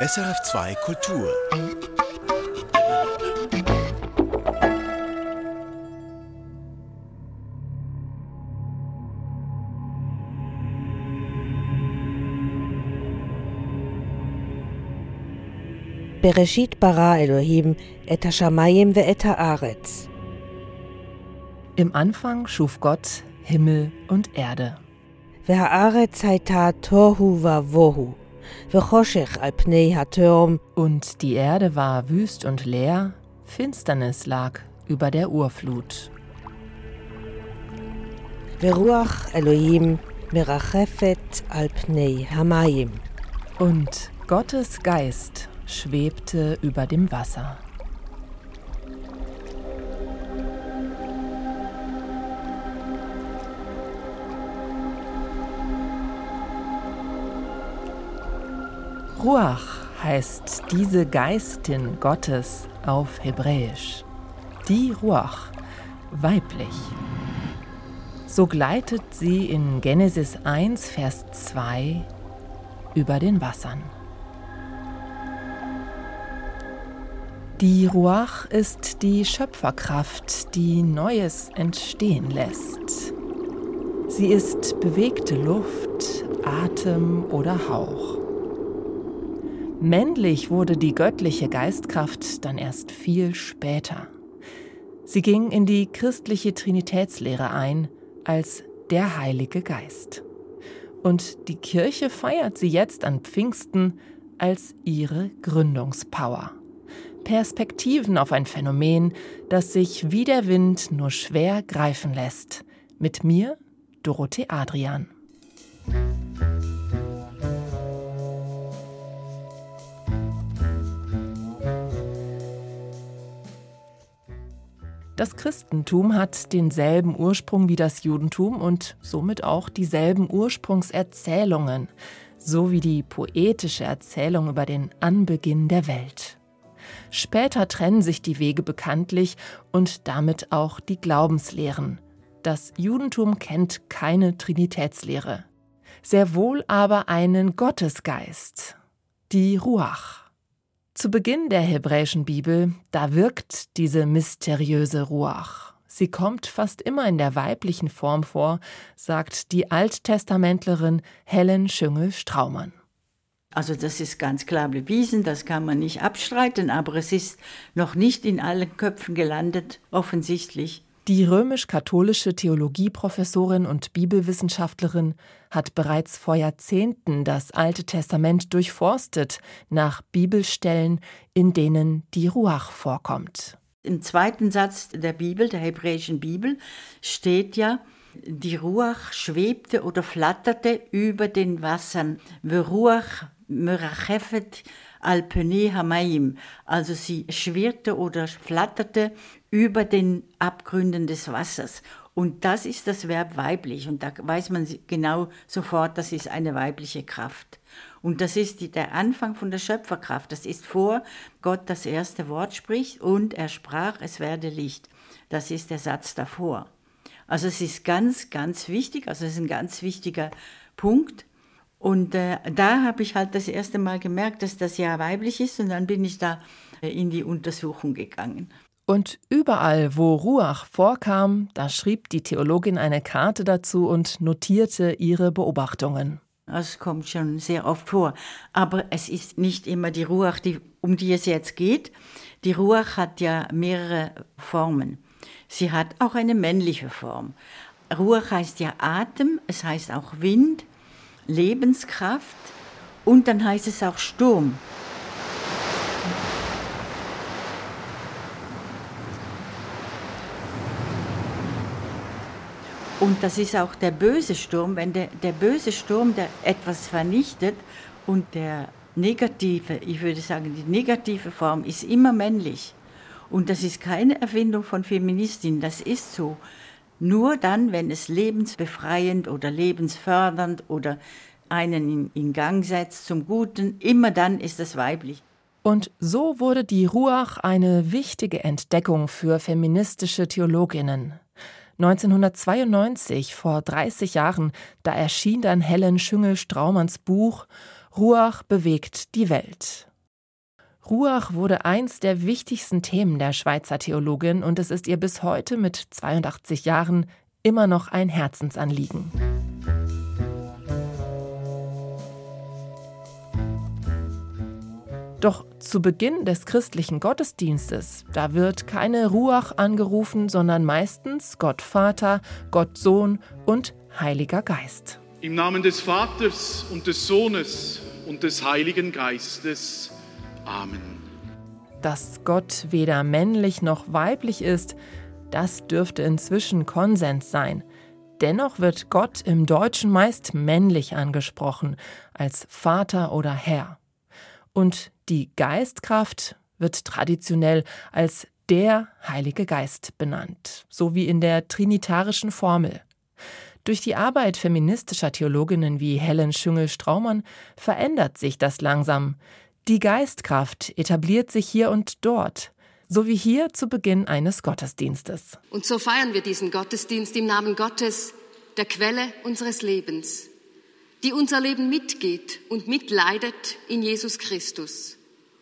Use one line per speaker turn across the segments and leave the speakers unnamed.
SRF2 Kultur.
Bereshit bara Elohim et hashamayim ve'et haaretz.
Im Anfang schuf Gott Himmel und Erde.
Ve'haaretz haita tohu va vohu.
Und die Erde war wüst und leer, Finsternis lag über der Urflut. Und Gottes Geist schwebte über dem Wasser. Ruach heißt diese Geistin Gottes auf Hebräisch. Die Ruach, weiblich. So gleitet sie in Genesis 1, Vers 2 über den Wassern. Die Ruach ist die Schöpferkraft, die Neues entstehen lässt. Sie ist bewegte Luft, Atem oder Hauch. Männlich wurde die göttliche Geistkraft dann erst viel später. Sie ging in die christliche Trinitätslehre ein als der Heilige Geist. Und die Kirche feiert sie jetzt an Pfingsten als ihre Gründungspower. Perspektiven auf ein Phänomen, das sich wie der Wind nur schwer greifen lässt. Mit mir, Dorothee Adrian. Das Christentum hat denselben Ursprung wie das Judentum und somit auch dieselben Ursprungserzählungen, so wie die poetische Erzählung über den Anbeginn der Welt. Später trennen sich die Wege bekanntlich und damit auch die Glaubenslehren. Das Judentum kennt keine Trinitätslehre, sehr wohl aber einen Gottesgeist, die Ruach. Zu Beginn der hebräischen Bibel, da wirkt diese mysteriöse Ruach. Sie kommt fast immer in der weiblichen Form vor, sagt die Alttestamentlerin Helen Schüngel-Straumann.
Also das ist ganz klar bewiesen, das kann man nicht abstreiten, aber es ist noch nicht in allen Köpfen gelandet, offensichtlich.
Die römisch-katholische Theologieprofessorin und Bibelwissenschaftlerin hat bereits vor Jahrzehnten das Alte Testament durchforstet nach Bibelstellen, in denen die Ruach vorkommt.
Im zweiten Satz der Bibel, der hebräischen Bibel, steht ja, die Ruach schwebte oder flatterte über den Wassern. Ruach merachefet al pene hamayim. Also sie schwirrte oder flatterte über den Abgründen des Wassers. Und das ist das Verb weiblich. Und da weiß man genau sofort, das ist eine weibliche Kraft. Und das ist die, der Anfang von der Schöpferkraft. Das ist vor Gott das erste Wort spricht und er sprach, es werde Licht. Das ist der Satz davor. Also es ist ganz, ganz wichtig, also es ist ein ganz wichtiger Punkt. Und äh, da habe ich halt das erste Mal gemerkt, dass das ja weiblich ist und dann bin ich da äh, in die Untersuchung gegangen.
Und überall, wo Ruach vorkam, da schrieb die Theologin eine Karte dazu und notierte ihre Beobachtungen.
Das kommt schon sehr oft vor. Aber es ist nicht immer die Ruach, die, um die es jetzt geht. Die Ruach hat ja mehrere Formen. Sie hat auch eine männliche Form. Ruach heißt ja Atem, es heißt auch Wind, Lebenskraft und dann heißt es auch Sturm. Und das ist auch der böse Sturm, wenn der, der böse Sturm, der etwas vernichtet und der negative, ich würde sagen, die negative Form ist immer männlich. Und das ist keine Erfindung von Feministinnen, das ist so. Nur dann, wenn es lebensbefreiend oder lebensfördernd oder einen in, in Gang setzt zum Guten, immer dann ist es weiblich.
Und so wurde die Ruach eine wichtige Entdeckung für feministische Theologinnen. 1992, vor 30 Jahren, da erschien dann Helen Schüngel-Straumanns Buch Ruach bewegt die Welt. Ruach wurde eins der wichtigsten Themen der Schweizer Theologin und es ist ihr bis heute mit 82 Jahren immer noch ein Herzensanliegen. Doch zu Beginn des christlichen Gottesdienstes, da wird keine Ruach angerufen, sondern meistens Gott Vater, Gott Sohn und Heiliger Geist.
Im Namen des Vaters und des Sohnes und des Heiligen Geistes. Amen.
Dass Gott weder männlich noch weiblich ist, das dürfte inzwischen Konsens sein. Dennoch wird Gott im Deutschen meist männlich angesprochen, als Vater oder Herr. Und die Geistkraft wird traditionell als der Heilige Geist benannt, so wie in der trinitarischen Formel. Durch die Arbeit feministischer Theologinnen wie Helen Schüngel-Straumann verändert sich das langsam. Die Geistkraft etabliert sich hier und dort, so wie hier zu Beginn eines Gottesdienstes.
Und so feiern wir diesen Gottesdienst im Namen Gottes, der Quelle unseres Lebens die unser Leben mitgeht und mitleidet in Jesus Christus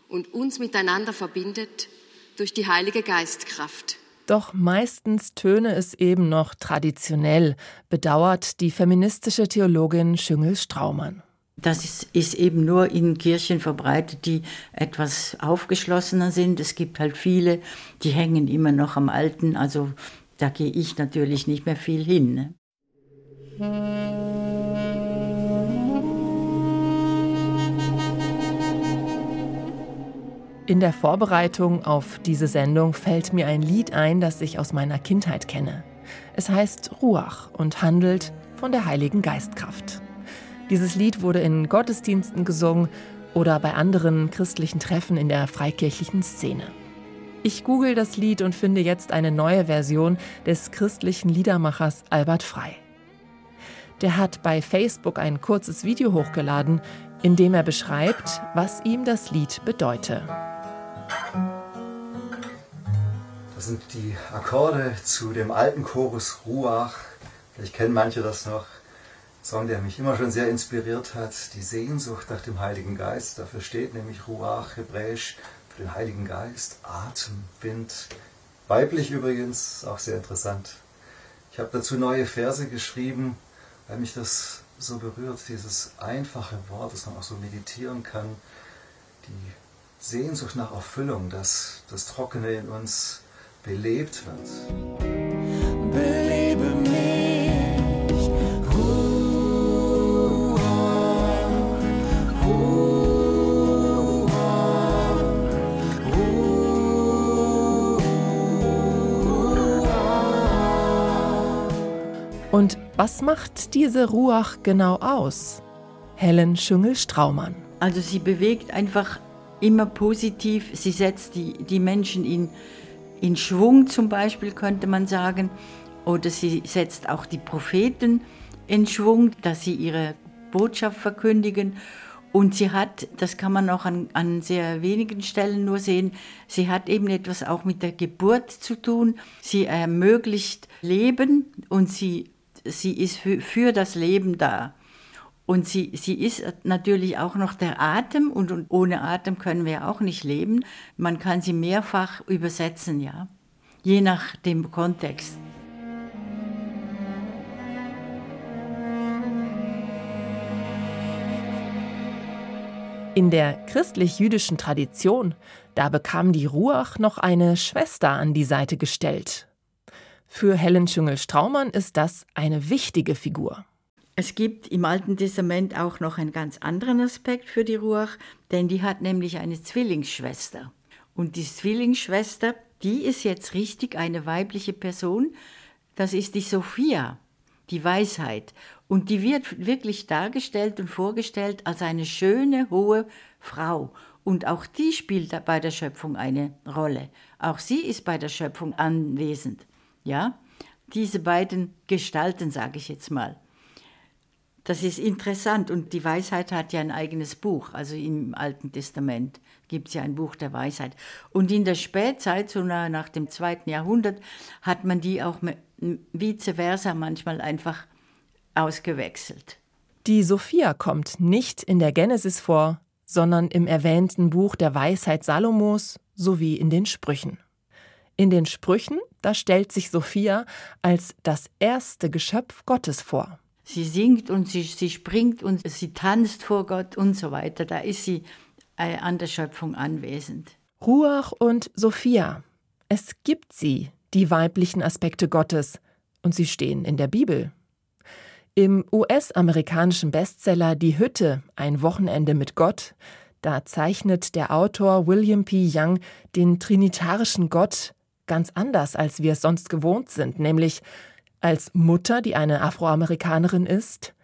und uns miteinander verbindet durch die Heilige Geistkraft.
Doch meistens töne es eben noch traditionell, bedauert die feministische Theologin Schüngel-Straumann.
Das ist, ist, eben nur in Kirchen verbreitet, die etwas aufgeschlossener sind. Es gibt halt viele, die hängen immer noch am Alten. Also da gehe ich natürlich nicht mehr viel hin. Ne?
In der Vorbereitung auf diese Sendung fällt mir ein Lied ein, das ich aus meiner Kindheit kenne. Es heißt Ruach und handelt von der Heiligen Geistkraft. Dieses Lied wurde in Gottesdiensten gesungen oder bei anderen christlichen Treffen in der freikirchlichen Szene. Ich google das Lied und finde jetzt eine neue Version des christlichen Liedermachers Albert Frei. Der hat bei Facebook ein kurzes Video hochgeladen, in dem er beschreibt, was ihm das Lied bedeute.
Das sind die Akkorde zu dem alten Chorus Ruach. Vielleicht kennen manche das noch. Ein Song, der mich immer schon sehr inspiriert hat. Die Sehnsucht nach dem Heiligen Geist. Dafür steht nämlich Ruach, hebräisch, für den Heiligen Geist. Atem, Wind. Weiblich übrigens, auch sehr interessant. Ich habe dazu neue Verse geschrieben, weil mich das so berührt, dieses einfache Wort, das man auch so meditieren kann. Die Sehnsucht nach Erfüllung, dass das Trockene in uns belebt wird. Belebe mich. Ruhe, Ruhe,
Ruhe. Und was macht diese Ruach genau aus? Helen Schüngel-Straumann.
Also sie bewegt einfach immer positiv. Sie setzt die, die Menschen in, in Schwung zum Beispiel, könnte man sagen. Oder sie setzt auch die Propheten in Schwung, dass sie ihre Botschaft verkündigen. Und sie hat, das kann man auch an, an sehr wenigen Stellen nur sehen, sie hat eben etwas auch mit der Geburt zu tun. Sie ermöglicht Leben und sie, sie ist für, für das Leben da. Und sie, sie ist natürlich auch noch der Atem und, und ohne Atem können wir auch nicht leben. Man kann sie mehrfach übersetzen, ja, je nach dem Kontext.
In der christlich-jüdischen Tradition, da bekam die Ruach noch eine Schwester an die Seite gestellt. Für Helen Schüngel-Straumann ist das eine wichtige Figur.
Es gibt im Alten Testament auch noch einen ganz anderen Aspekt für die Ruach, denn die hat nämlich eine Zwillingsschwester. Und die Zwillingsschwester, die ist jetzt richtig eine weibliche Person. Das ist die Sophia, die Weisheit. Und die wird wirklich dargestellt und vorgestellt als eine schöne, hohe Frau. Und auch die spielt bei der Schöpfung eine Rolle. Auch sie ist bei der Schöpfung anwesend. Ja, diese beiden Gestalten, sage ich jetzt mal. Das ist interessant und die Weisheit hat ja ein eigenes Buch. Also im Alten Testament gibt es ja ein Buch der Weisheit. Und in der Spätzeit, so nach dem zweiten Jahrhundert, hat man die auch vice versa manchmal einfach ausgewechselt.
Die Sophia kommt nicht in der Genesis vor, sondern im erwähnten Buch der Weisheit Salomos sowie in den Sprüchen. In den Sprüchen, da stellt sich Sophia als das erste Geschöpf Gottes vor.
Sie singt und sie, sie springt und sie tanzt vor Gott und so weiter. Da ist sie äh, an der Schöpfung anwesend.
Ruach und Sophia. Es gibt sie, die weiblichen Aspekte Gottes, und sie stehen in der Bibel. Im US-amerikanischen Bestseller Die Hütte, ein Wochenende mit Gott, da zeichnet der Autor William P. Young den trinitarischen Gott ganz anders, als wir es sonst gewohnt sind, nämlich als Mutter, die eine Afroamerikanerin ist,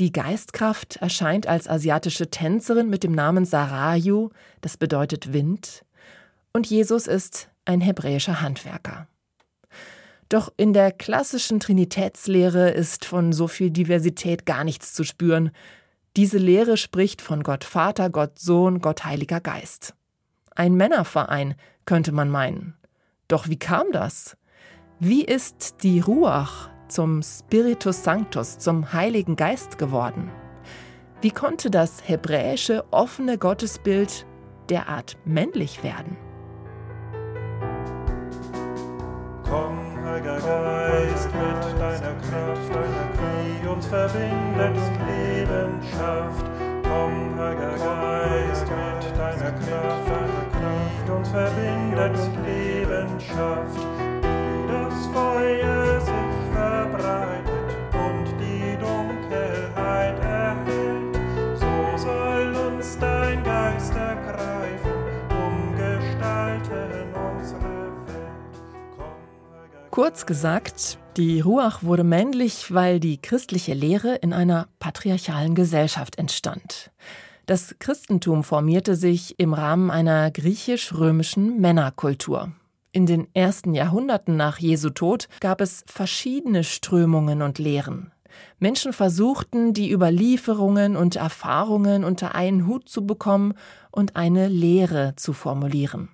die Geistkraft erscheint als asiatische Tänzerin mit dem Namen Sarayu, das bedeutet Wind, und Jesus ist ein hebräischer Handwerker. Doch in der klassischen Trinitätslehre ist von so viel Diversität gar nichts zu spüren. Diese Lehre spricht von Gott Vater, Gott Sohn, Gott Heiliger Geist. Ein Männerverein, könnte man meinen. Doch wie kam das? Wie ist die Ruach zum Spiritus Sanctus, zum Heiligen Geist geworden? Wie konnte das hebräische offene Gottesbild derart männlich werden?
Komm, Heiliger Geist, mit deiner Kraft, die uns verbindet, Leben schafft. Komm, Heiliger Geist, mit deiner Kraft, Kraft uns verbindet, Leben schafft.
Kurz gesagt, die Ruach wurde männlich, weil die christliche Lehre in einer patriarchalen Gesellschaft entstand. Das Christentum formierte sich im Rahmen einer griechisch-römischen Männerkultur. In den ersten Jahrhunderten nach Jesu Tod gab es verschiedene Strömungen und Lehren. Menschen versuchten, die Überlieferungen und Erfahrungen unter einen Hut zu bekommen und eine Lehre zu formulieren.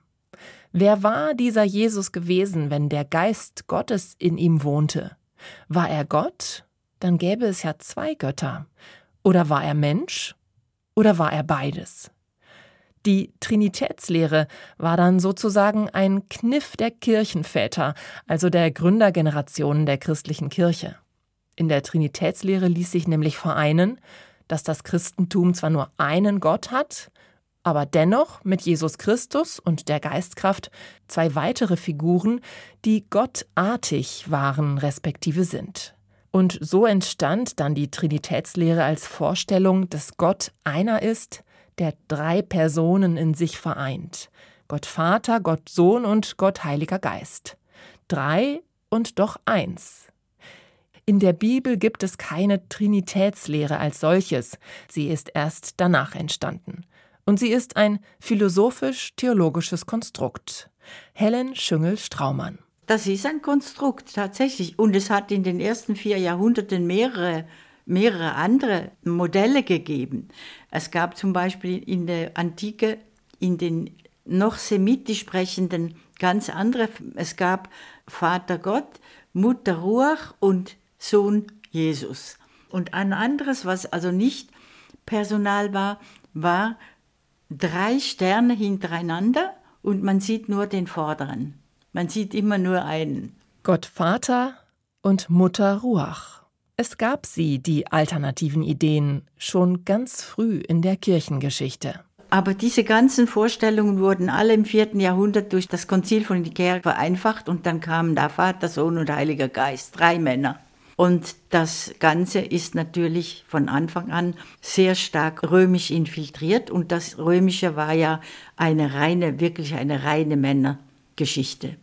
Wer war dieser Jesus gewesen, wenn der Geist Gottes in ihm wohnte? War er Gott? Dann gäbe es ja zwei Götter. Oder war er Mensch? Oder war er beides? Die Trinitätslehre war dann sozusagen ein Kniff der Kirchenväter, also der Gründergenerationen der christlichen Kirche. In der Trinitätslehre ließ sich nämlich vereinen, dass das Christentum zwar nur einen Gott hat, aber dennoch mit Jesus Christus und der Geistkraft zwei weitere Figuren, die gottartig waren respektive sind. Und so entstand dann die Trinitätslehre als Vorstellung, dass Gott einer ist, der drei Personen in sich vereint. Gott Vater, Gott Sohn und Gott Heiliger Geist. Drei und doch eins. In der Bibel gibt es keine Trinitätslehre als solches, sie ist erst danach entstanden. Und sie ist ein philosophisch-theologisches Konstrukt. Helen Schüngel-Straumann.
Das ist ein Konstrukt tatsächlich. Und es hat in den ersten vier Jahrhunderten mehrere, mehrere andere Modelle gegeben. Es gab zum Beispiel in der Antike, in den noch semitisch sprechenden, ganz andere. Es gab Vater Gott, Mutter Ruach und Sohn Jesus. Und ein anderes, was also nicht Personal war, war drei Sterne hintereinander und man sieht nur den vorderen. Man sieht immer nur einen.
Gott Vater und Mutter Ruach. Es gab sie, die alternativen Ideen, schon ganz früh in der Kirchengeschichte.
Aber diese ganzen Vorstellungen wurden alle im vierten Jahrhundert durch das Konzil von Nikea vereinfacht und dann kamen da Vater, Sohn und Heiliger Geist, drei Männer. Und das Ganze ist natürlich von Anfang an sehr stark römisch infiltriert und das Römische war ja eine reine, wirklich eine reine Männergeschichte.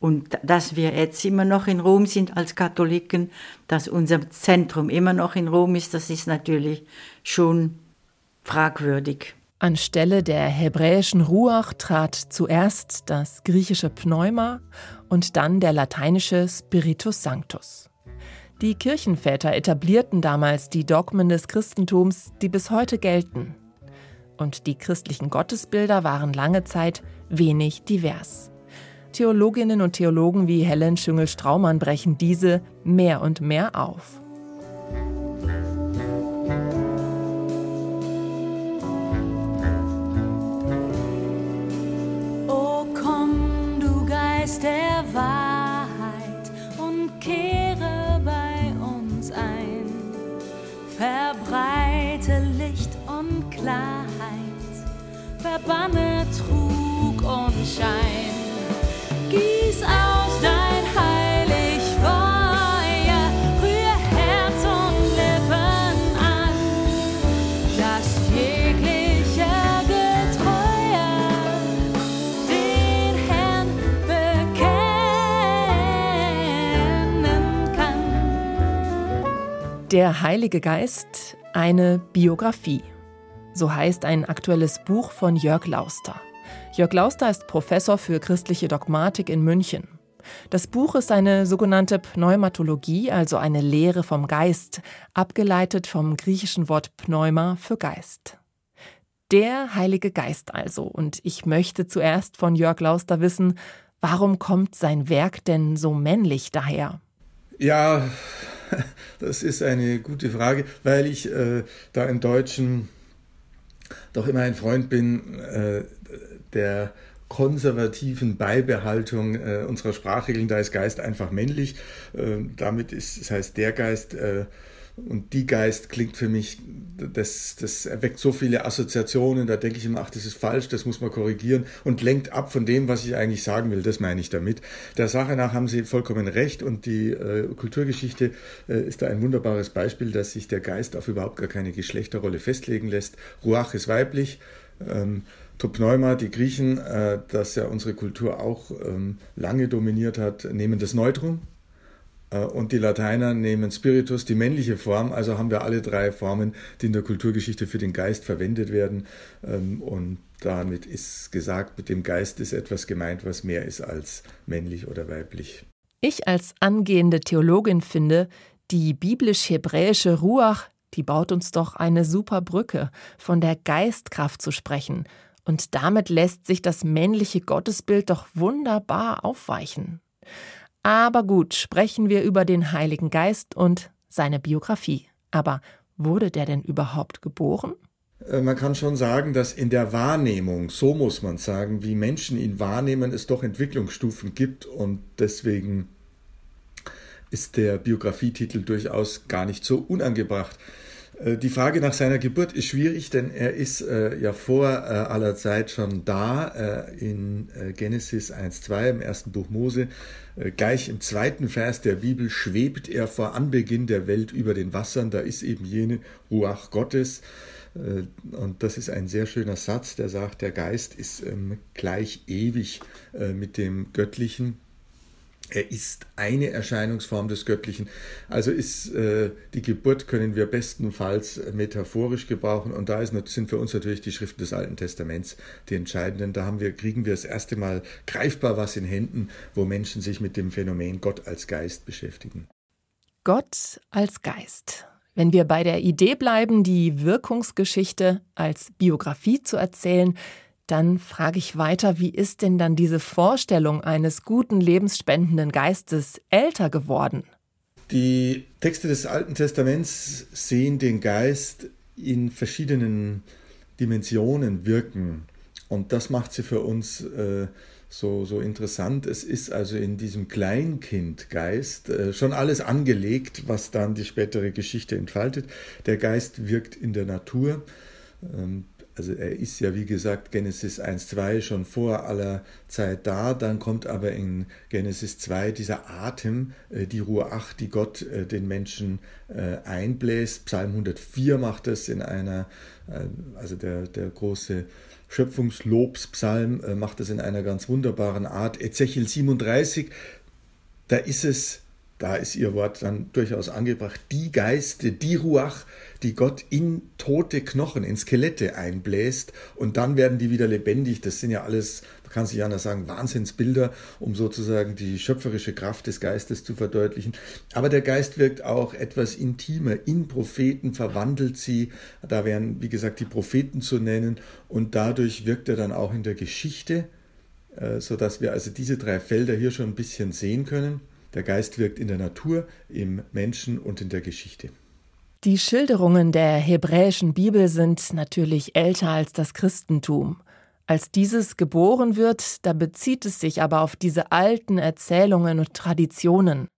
Und dass wir jetzt immer noch in Rom sind als Katholiken, dass unser Zentrum immer noch in Rom ist, das ist natürlich schon fragwürdig.
Anstelle der hebräischen Ruach trat zuerst das griechische Pneuma und dann der lateinische Spiritus Sanctus. Die Kirchenväter etablierten damals die Dogmen des Christentums, die bis heute gelten. Und die christlichen Gottesbilder waren lange Zeit wenig divers. Theologinnen und Theologen wie Helen Schüngel-Straumann brechen diese mehr und mehr auf. Der Heilige Geist, eine Biografie. So heißt ein aktuelles Buch von Jörg Lauster. Jörg Lauster ist Professor für christliche Dogmatik in München. Das Buch ist eine sogenannte Pneumatologie, also eine Lehre vom Geist, abgeleitet vom griechischen Wort Pneuma für Geist. Der Heilige Geist also. Und ich möchte zuerst von Jörg Lauster wissen, warum kommt sein Werk denn so männlich daher?
Ja, das ist eine gute Frage, weil ich äh, da im Deutschen doch immer ein Freund bin äh, der konservativen Beibehaltung äh, unserer Sprachregeln. Da ist Geist einfach männlich. Äh, damit ist, das heißt, der Geist äh, und die Geist klingt für mich, das, das erweckt so viele Assoziationen, da denke ich immer, ach, das ist falsch, das muss man korrigieren und lenkt ab von dem, was ich eigentlich sagen will, das meine ich damit. Der Sache nach haben Sie vollkommen recht und die äh, Kulturgeschichte äh, ist da ein wunderbares Beispiel, dass sich der Geist auf überhaupt gar keine Geschlechterrolle festlegen lässt. Ruach ist weiblich, ähm, Topneuma, die Griechen, äh, das ja unsere Kultur auch ähm, lange dominiert hat, nehmen das Neutrum und die Lateiner nehmen Spiritus, die männliche Form. Also haben wir alle drei Formen, die in der Kulturgeschichte für den Geist verwendet werden. Ähm, und damit ist gesagt, mit dem Geist ist etwas gemeint, was mehr ist als männlich oder weiblich.
Ich als angehende Theologin finde, die biblisch-hebräische Ruach, die baut uns doch eine super Brücke, von der Geistkraft zu sprechen. Und damit lässt sich das männliche Gottesbild doch wunderbar aufweichen. Aber gut, sprechen wir über den Heiligen Geist und seine Biografie. Aber wurde der denn überhaupt geboren?
Äh, Man kann schon sagen, dass in der Wahrnehmung, so muss man sagen, wie Menschen ihn wahrnehmen, es doch Entwicklungsstufen gibt und deswegen ist der Biografietitel durchaus gar nicht so unangebracht. Äh, Die Frage nach seiner Geburt ist schwierig, denn er ist äh, ja vor äh, aller Zeit schon da äh, in äh, Genesis 1.2 im ersten Buch Mose. Äh, gleich im zweiten Vers der Bibel schwebt er vor Anbeginn der Welt über den Wassern. Da ist eben jene Ruach Gottes. Und das ist ein sehr schöner Satz, der sagt, der Geist ist ähm, gleich ewig mit dem Göttlichen. Er ist eine Erscheinungsform des Göttlichen. Also ist äh, die Geburt können wir bestenfalls metaphorisch gebrauchen. Und da ist, sind für uns natürlich die Schriften des Alten Testaments die entscheidenden. Da haben wir, kriegen wir das erste Mal greifbar was in Händen, wo Menschen sich mit dem Phänomen Gott als Geist beschäftigen.
Gott als Geist. Wenn wir bei der Idee bleiben, die Wirkungsgeschichte als Biografie zu erzählen, dann frage ich weiter, wie ist denn dann diese Vorstellung eines guten, lebensspendenden Geistes älter geworden?
Die Texte des Alten Testaments sehen den Geist in verschiedenen Dimensionen wirken. Und das macht sie für uns äh, so, so interessant. Es ist also in diesem Kleinkindgeist äh, schon alles angelegt, was dann die spätere Geschichte entfaltet. Der Geist wirkt in der Natur. Ähm, also er ist ja, wie gesagt, Genesis 1.2 schon vor aller Zeit da. Dann kommt aber in Genesis 2 dieser Atem, äh, die Ruach, die Gott äh, den Menschen äh, einbläst. Psalm 104 macht das in einer, also der, der große Schöpfungslobspsalm macht das in einer ganz wunderbaren Art. Ezechiel 37, da ist es da ist ihr Wort dann durchaus angebracht, die Geiste, die Ruach, die Gott in tote Knochen, in Skelette einbläst und dann werden die wieder lebendig. Das sind ja alles, man kann sich anders sagen, Wahnsinnsbilder, um sozusagen die schöpferische Kraft des Geistes zu verdeutlichen. Aber der Geist wirkt auch etwas intimer. In Propheten verwandelt sie, da wären, wie gesagt, die Propheten zu nennen und dadurch wirkt er dann auch in der Geschichte, äh, sodass wir also diese drei Felder hier schon ein bisschen sehen können. Der Geist wirkt in der Natur, im Menschen und in der Geschichte.
Die Schilderungen der hebräischen Bibel sind natürlich älter als das Christentum. Als dieses geboren wird, da bezieht es sich aber auf diese alten Erzählungen und Traditionen.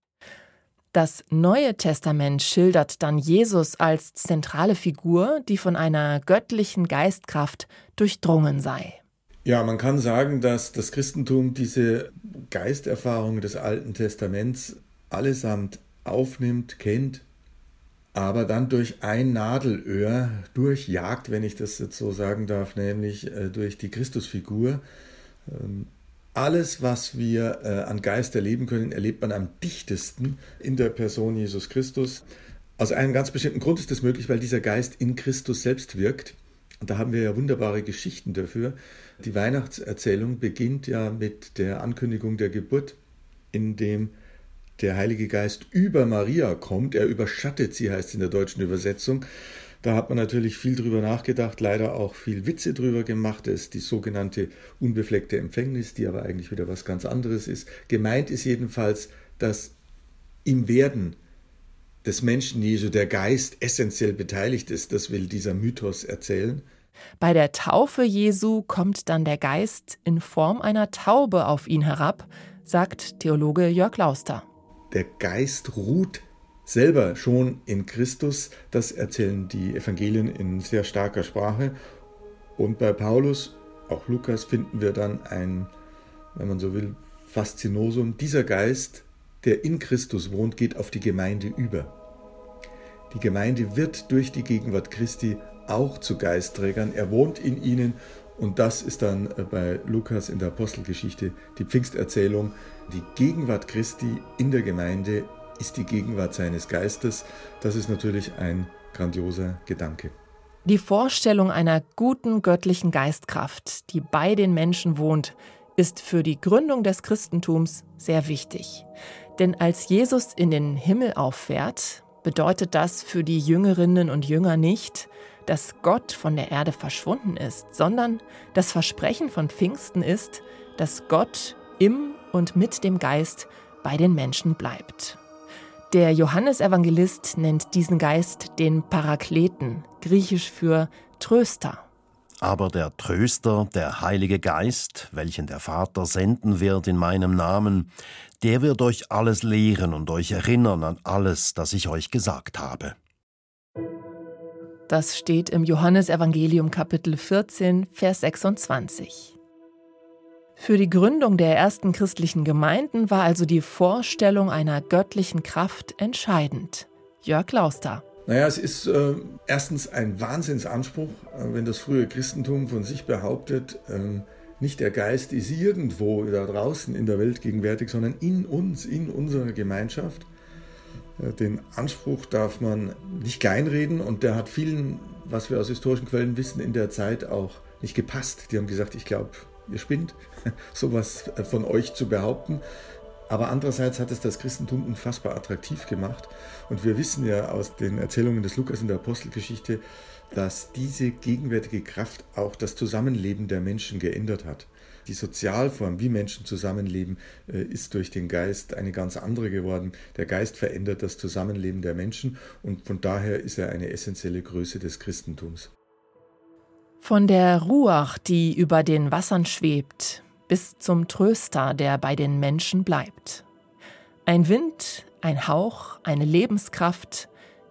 Das Neue Testament schildert dann Jesus als zentrale Figur, die von einer göttlichen Geistkraft durchdrungen sei.
Ja, man kann sagen, dass das Christentum diese Geisterfahrungen des Alten Testaments allesamt aufnimmt, kennt, aber dann durch ein Nadelöhr durchjagt, wenn ich das jetzt so sagen darf, nämlich äh, durch die Christusfigur. Ähm, alles, was wir äh, an Geist erleben können, erlebt man am dichtesten in der Person Jesus Christus. Aus einem ganz bestimmten Grund ist das möglich, weil dieser Geist in Christus selbst wirkt. Und da haben wir ja wunderbare Geschichten dafür. Die Weihnachtserzählung beginnt ja mit der Ankündigung der Geburt, in dem der Heilige Geist über Maria kommt. Er überschattet sie, heißt in der deutschen Übersetzung. Da hat man natürlich viel drüber nachgedacht, leider auch viel Witze drüber gemacht. Das ist die sogenannte unbefleckte Empfängnis, die aber eigentlich wieder was ganz anderes ist. Gemeint ist jedenfalls, dass im Werden des Menschen Jesu der Geist essentiell beteiligt ist. Das will dieser Mythos erzählen.
Bei der Taufe Jesu kommt dann der Geist in Form einer Taube auf ihn herab, sagt Theologe Jörg Lauster.
Der Geist ruht selber schon in Christus. Das erzählen die Evangelien in sehr starker Sprache. Und bei Paulus, auch Lukas, finden wir dann ein, wenn man so will, Faszinosum. Dieser Geist, der in Christus wohnt, geht auf die Gemeinde über. Die Gemeinde wird durch die Gegenwart Christi auch zu Geistträgern. Er wohnt in ihnen und das ist dann äh, bei Lukas in der Apostelgeschichte die Pfingsterzählung. Die Gegenwart Christi in der Gemeinde ist die Gegenwart seines Geistes. Das ist natürlich ein grandioser Gedanke.
Die Vorstellung einer guten göttlichen Geistkraft, die bei den Menschen wohnt, ist für die Gründung des Christentums sehr wichtig. Denn als Jesus in den Himmel auffährt, bedeutet das für die Jüngerinnen und Jünger nicht, dass Gott von der Erde verschwunden ist, sondern das Versprechen von Pfingsten ist, dass Gott im und mit dem Geist bei den Menschen bleibt. Der Johannesevangelist nennt diesen Geist den Parakleten, griechisch für Tröster.
Aber der Tröster, der Heilige Geist, welchen der Vater senden wird in meinem Namen, der wird euch alles lehren und euch erinnern an alles, das ich euch gesagt habe.
Das steht im Johannesevangelium Kapitel 14, Vers 26. Für die Gründung der ersten christlichen Gemeinden war also die Vorstellung einer göttlichen Kraft entscheidend. Jörg Lauster.
Naja, es ist äh, erstens ein Wahnsinnsanspruch, äh, wenn das frühe Christentum von sich behauptet, äh, nicht der Geist ist irgendwo da draußen in der Welt gegenwärtig, sondern in uns, in unserer Gemeinschaft. Äh, den Anspruch darf man nicht kleinreden und der hat vielen, was wir aus historischen Quellen wissen, in der Zeit auch nicht gepasst. Die haben gesagt, ich glaube, ihr spinnt, sowas äh, von euch zu behaupten. Aber andererseits hat es das Christentum unfassbar attraktiv gemacht. Und wir wissen ja aus den Erzählungen des Lukas in der Apostelgeschichte, dass diese gegenwärtige Kraft auch das Zusammenleben der Menschen geändert hat. Die Sozialform, wie Menschen zusammenleben, äh, ist durch den Geist eine ganz andere geworden. Der Geist verändert das Zusammenleben der Menschen und von daher ist er eine essentielle Größe des Christentums.
Von der Ruach, die über den Wassern schwebt, bis zum Tröster, der bei den Menschen bleibt. Ein Wind, ein Hauch, eine Lebenskraft,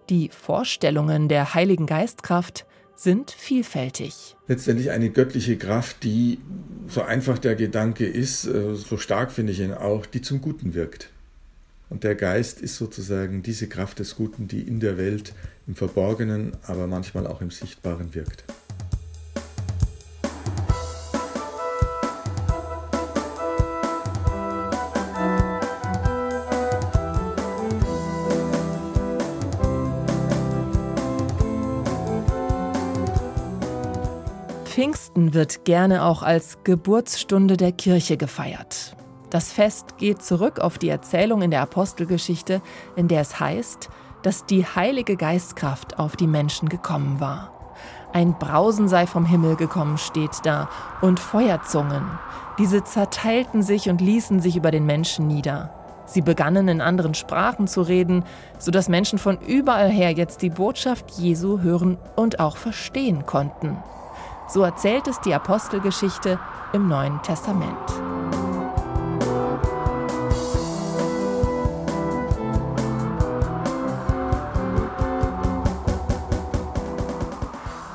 die Vorstellungen der Heiligen Geistkraft sind vielfältig.
Letztendlich eine göttliche Kraft, die, so einfach der Gedanke ist, äh, so stark finde ich ihn auch, die zum Guten wirkt. Und der Geist ist sozusagen diese Kraft des Guten, die in der Welt im Verborgenen, aber manchmal auch im Sichtbaren wirkt.
Pfingsten wird gerne auch als Geburtsstunde der Kirche gefeiert. Das Fest geht zurück auf die Erzählung in der Apostelgeschichte, in der es heißt, dass die Heilige Geistkraft auf die Menschen gekommen war. Ein Brausen sei vom Himmel gekommen, steht da, und Feuerzungen. Diese zerteilten sich und ließen sich über den Menschen nieder. Sie begannen in anderen Sprachen zu reden, sodass Menschen von überall her jetzt die Botschaft Jesu hören und auch verstehen konnten. So erzählt es die Apostelgeschichte im Neuen Testament.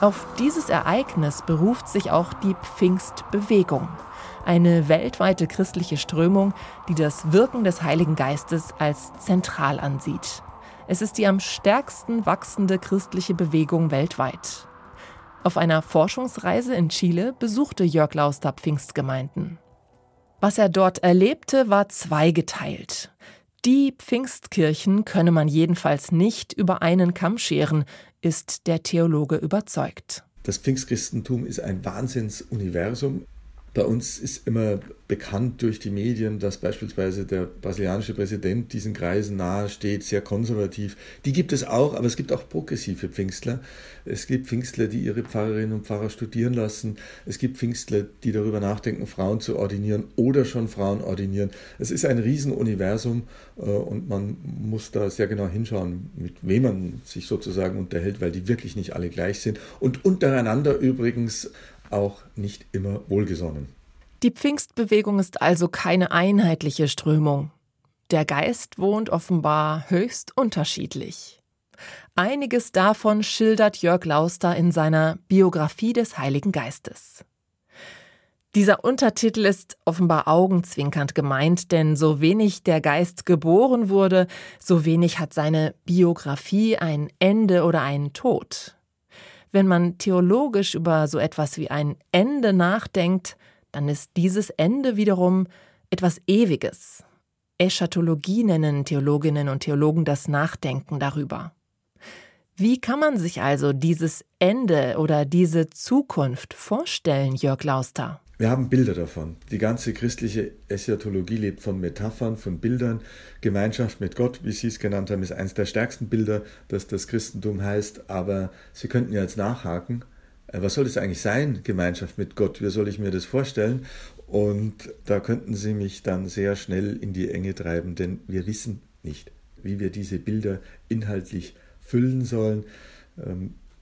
Auf dieses Ereignis beruft sich auch die Pfingstbewegung, eine weltweite christliche Strömung, die das Wirken des Heiligen Geistes als zentral ansieht. Es ist die am stärksten wachsende christliche Bewegung weltweit. Auf einer Forschungsreise in Chile besuchte Jörg Lauster Pfingstgemeinden. Was er dort erlebte, war zweigeteilt. Die Pfingstkirchen könne man jedenfalls nicht über einen Kamm scheren, ist der Theologe überzeugt.
Das Pfingstchristentum ist ein Wahnsinnsuniversum. Bei uns ist immer bekannt durch die Medien, dass beispielsweise der brasilianische Präsident diesen Kreisen nahesteht, sehr konservativ. Die gibt es auch, aber es gibt auch progressive Pfingstler. Es gibt Pfingstler, die ihre Pfarrerinnen und Pfarrer studieren lassen. Es gibt Pfingstler, die darüber nachdenken, Frauen zu ordinieren oder schon Frauen ordinieren. Es ist ein Riesenuniversum äh, und man muss da sehr genau hinschauen, mit wem man sich sozusagen unterhält, weil die wirklich nicht alle gleich sind. Und untereinander übrigens auch nicht immer wohlgesonnen.
Die Pfingstbewegung ist also keine einheitliche Strömung. Der Geist wohnt offenbar höchst unterschiedlich. Einiges davon schildert Jörg Lauster in seiner Biografie des Heiligen Geistes. Dieser Untertitel ist offenbar augenzwinkernd gemeint, denn so wenig der Geist geboren wurde, so wenig hat seine Biografie ein Ende oder einen Tod. Wenn man theologisch über so etwas wie ein Ende nachdenkt, dann ist dieses Ende wiederum etwas Ewiges. Eschatologie nennen Theologinnen und Theologen das Nachdenken darüber. Wie kann man sich also dieses Ende oder diese Zukunft vorstellen, Jörg Lauster?
Wir haben Bilder davon. Die ganze christliche Eschatologie lebt von Metaphern, von Bildern. Gemeinschaft mit Gott, wie Sie es genannt haben, ist eines der stärksten Bilder, dass das Christentum heißt. Aber Sie könnten ja jetzt nachhaken. Äh, was soll das eigentlich sein, Gemeinschaft mit Gott? Wie soll ich mir das vorstellen? Und da könnten Sie mich dann sehr schnell in die Enge treiben, denn wir wissen nicht, wie wir diese Bilder inhaltlich füllen sollen.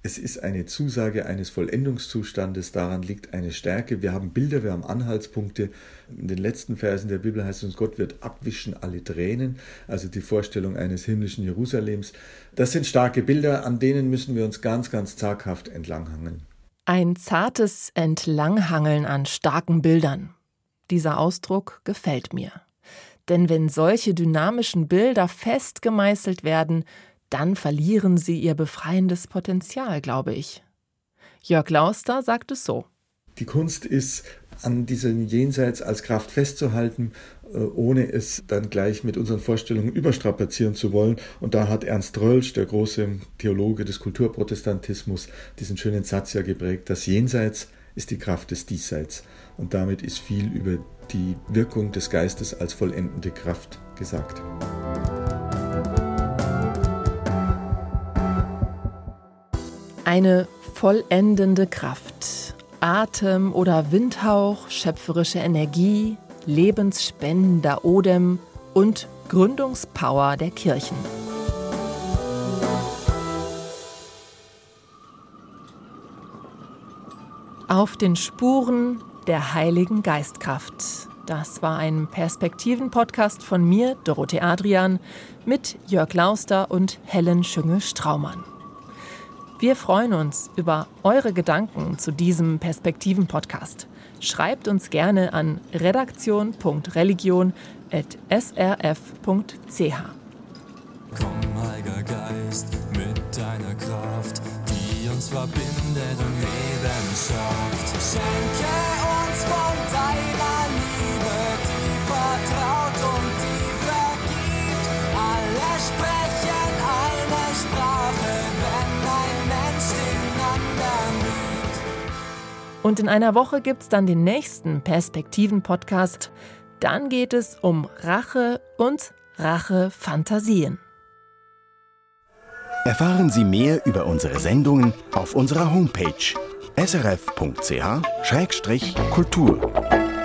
Es ist eine Zusage eines Vollendungszustandes, daran liegt eine Stärke. Wir haben Bilder, wir haben Anhaltspunkte. In den letzten Versen der Bibel heißt es uns, Gott wird abwischen alle Tränen, also die Vorstellung eines himmlischen Jerusalems. Das sind starke Bilder, an denen müssen wir uns ganz, ganz zaghaft entlanghangeln.
Ein zartes Entlanghangeln an starken Bildern. Dieser Ausdruck gefällt mir. Denn wenn solche dynamischen Bilder fest gemeißelt werden, dann verlieren sie ihr befreiendes Potenzial, glaube ich. Jörg Lauster sagt es so.
Die Kunst ist, an diesem Jenseits als Kraft festzuhalten, äh, ohne es dann gleich mit unseren Vorstellungen überstrapazieren zu wollen. Und da hat Ernst Rölsch, der große Theologe des Kulturprotestantismus, diesen schönen Satz ja geprägt, das Jenseits ist die Kraft des Diesseits. Und damit ist viel über die Wirkung des Geistes als vollendende Kraft gesagt.
Eine vollendende Kraft. Atem oder Windhauch, schöpferische Energie, lebensspendender Odem und Gründungspower der Kirchen. Auf den Spuren der Heiligen Geistkraft. Das war ein Perspektiven-Podcast von mir, Dorothee Adrian, mit Jörg Lauster und Helen Schüngel-Straumann. Wir freuen uns über eure Gedanken zu diesem Perspektiven-Podcast. Schreibt uns gerne an redaktion.religion.srf.ch.
Komm, Heiliger Geist, mit deiner Kraft, die uns verbindet und Leben schafft. Schenke uns von deiner Liebe,
Und in einer Woche gibt es dann den nächsten Perspektiven-Podcast. Dann geht es um Rache und Rache-Fantasien.
Erfahren Sie mehr über unsere Sendungen auf unserer Homepage srf.ch-kultur.